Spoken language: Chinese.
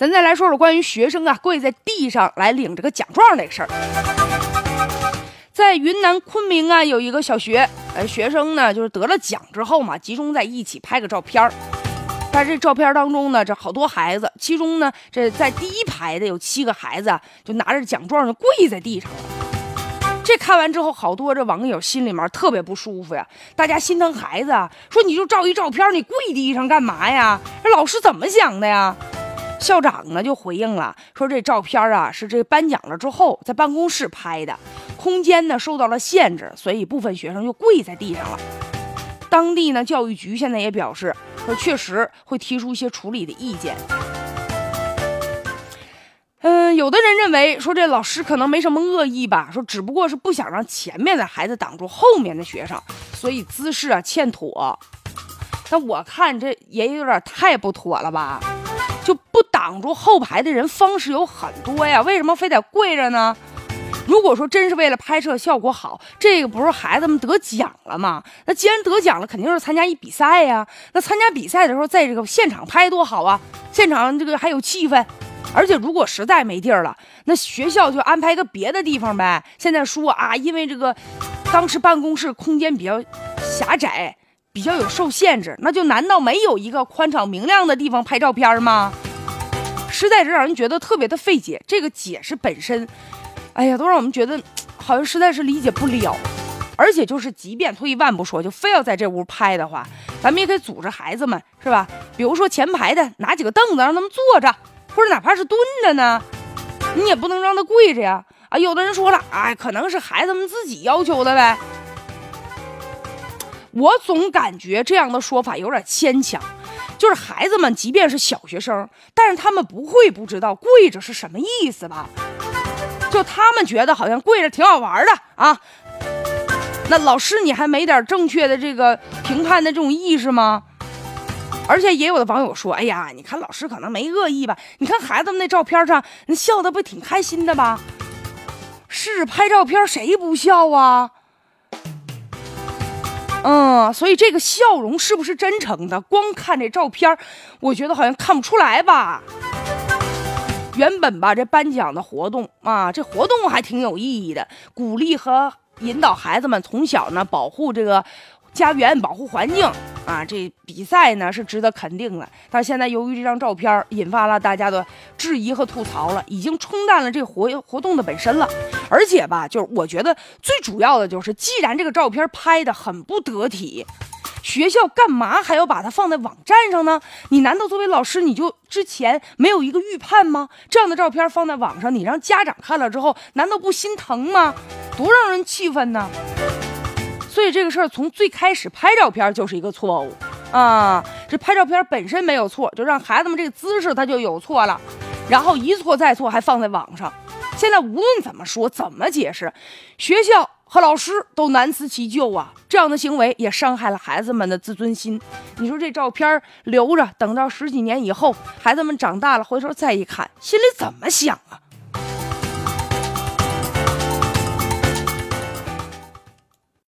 咱再来说说关于学生啊跪在地上来领这个奖状这个事儿。在云南昆明啊，有一个小学，呃，学生呢就是得了奖之后嘛，集中在一起拍个照片儿。在这照片当中呢，这好多孩子，其中呢，这在第一排的有七个孩子，就拿着奖状就跪在地上了。这看完之后，好多这网友心里面特别不舒服呀，大家心疼孩子，说你就照一照片，你跪地上干嘛呀？这老师怎么想的呀？校长呢就回应了，说这照片啊是这颁奖了之后在办公室拍的，空间呢受到了限制，所以部分学生就跪在地上了。当地呢教育局现在也表示，说确实会提出一些处理的意见。嗯，有的人认为说这老师可能没什么恶意吧，说只不过是不想让前面的孩子挡住后面的学生，所以姿势啊欠妥。那我看这也有点太不妥了吧？就不挡住后排的人，方式有很多呀，为什么非得跪着呢？如果说真是为了拍摄效果好，这个不是孩子们得奖了吗？那既然得奖了，肯定是参加一比赛呀。那参加比赛的时候，在这个现场拍多好啊！现场这个还有气氛，而且如果实在没地儿了，那学校就安排个别的地方呗。现在说啊，因为这个当时办公室空间比较狭窄。比较有受限制，那就难道没有一个宽敞明亮的地方拍照片吗？实在是让人觉得特别的费解。这个解释本身，哎呀，都让我们觉得好像实在是理解不了。而且就是，即便退一万步说，就非要在这屋拍的话，咱们也可以组织孩子们，是吧？比如说前排的拿几个凳子让他们坐着，或者哪怕是蹲着呢，你也不能让他跪着呀。啊，有的人说了，哎，可能是孩子们自己要求的呗。我总感觉这样的说法有点牵强，就是孩子们即便是小学生，但是他们不会不知道跪着是什么意思吧？就他们觉得好像跪着挺好玩的啊。那老师你还没点正确的这个评判的这种意识吗？而且也有的网友说，哎呀，你看老师可能没恶意吧？你看孩子们那照片上，那笑的不挺开心的吧？是拍照片谁不笑啊？嗯，所以这个笑容是不是真诚的？光看这照片，我觉得好像看不出来吧。原本吧，这颁奖的活动啊，这活动还挺有意义的，鼓励和引导孩子们从小呢保护这个。家园保护环境啊，这比赛呢是值得肯定的。但现在由于这张照片引发了大家的质疑和吐槽了，已经冲淡了这活活动的本身了。而且吧，就是我觉得最主要的就是，既然这个照片拍的很不得体，学校干嘛还要把它放在网站上呢？你难道作为老师你就之前没有一个预判吗？这样的照片放在网上，你让家长看了之后，难道不心疼吗？多让人气愤呢！所以这个事儿从最开始拍照片就是一个错误啊！这拍照片本身没有错，就让孩子们这个姿势他就有错了，然后一错再错还放在网上。现在无论怎么说怎么解释，学校和老师都难辞其咎啊！这样的行为也伤害了孩子们的自尊心。你说这照片留着，等到十几年以后，孩子们长大了回头再一看，心里怎么想啊？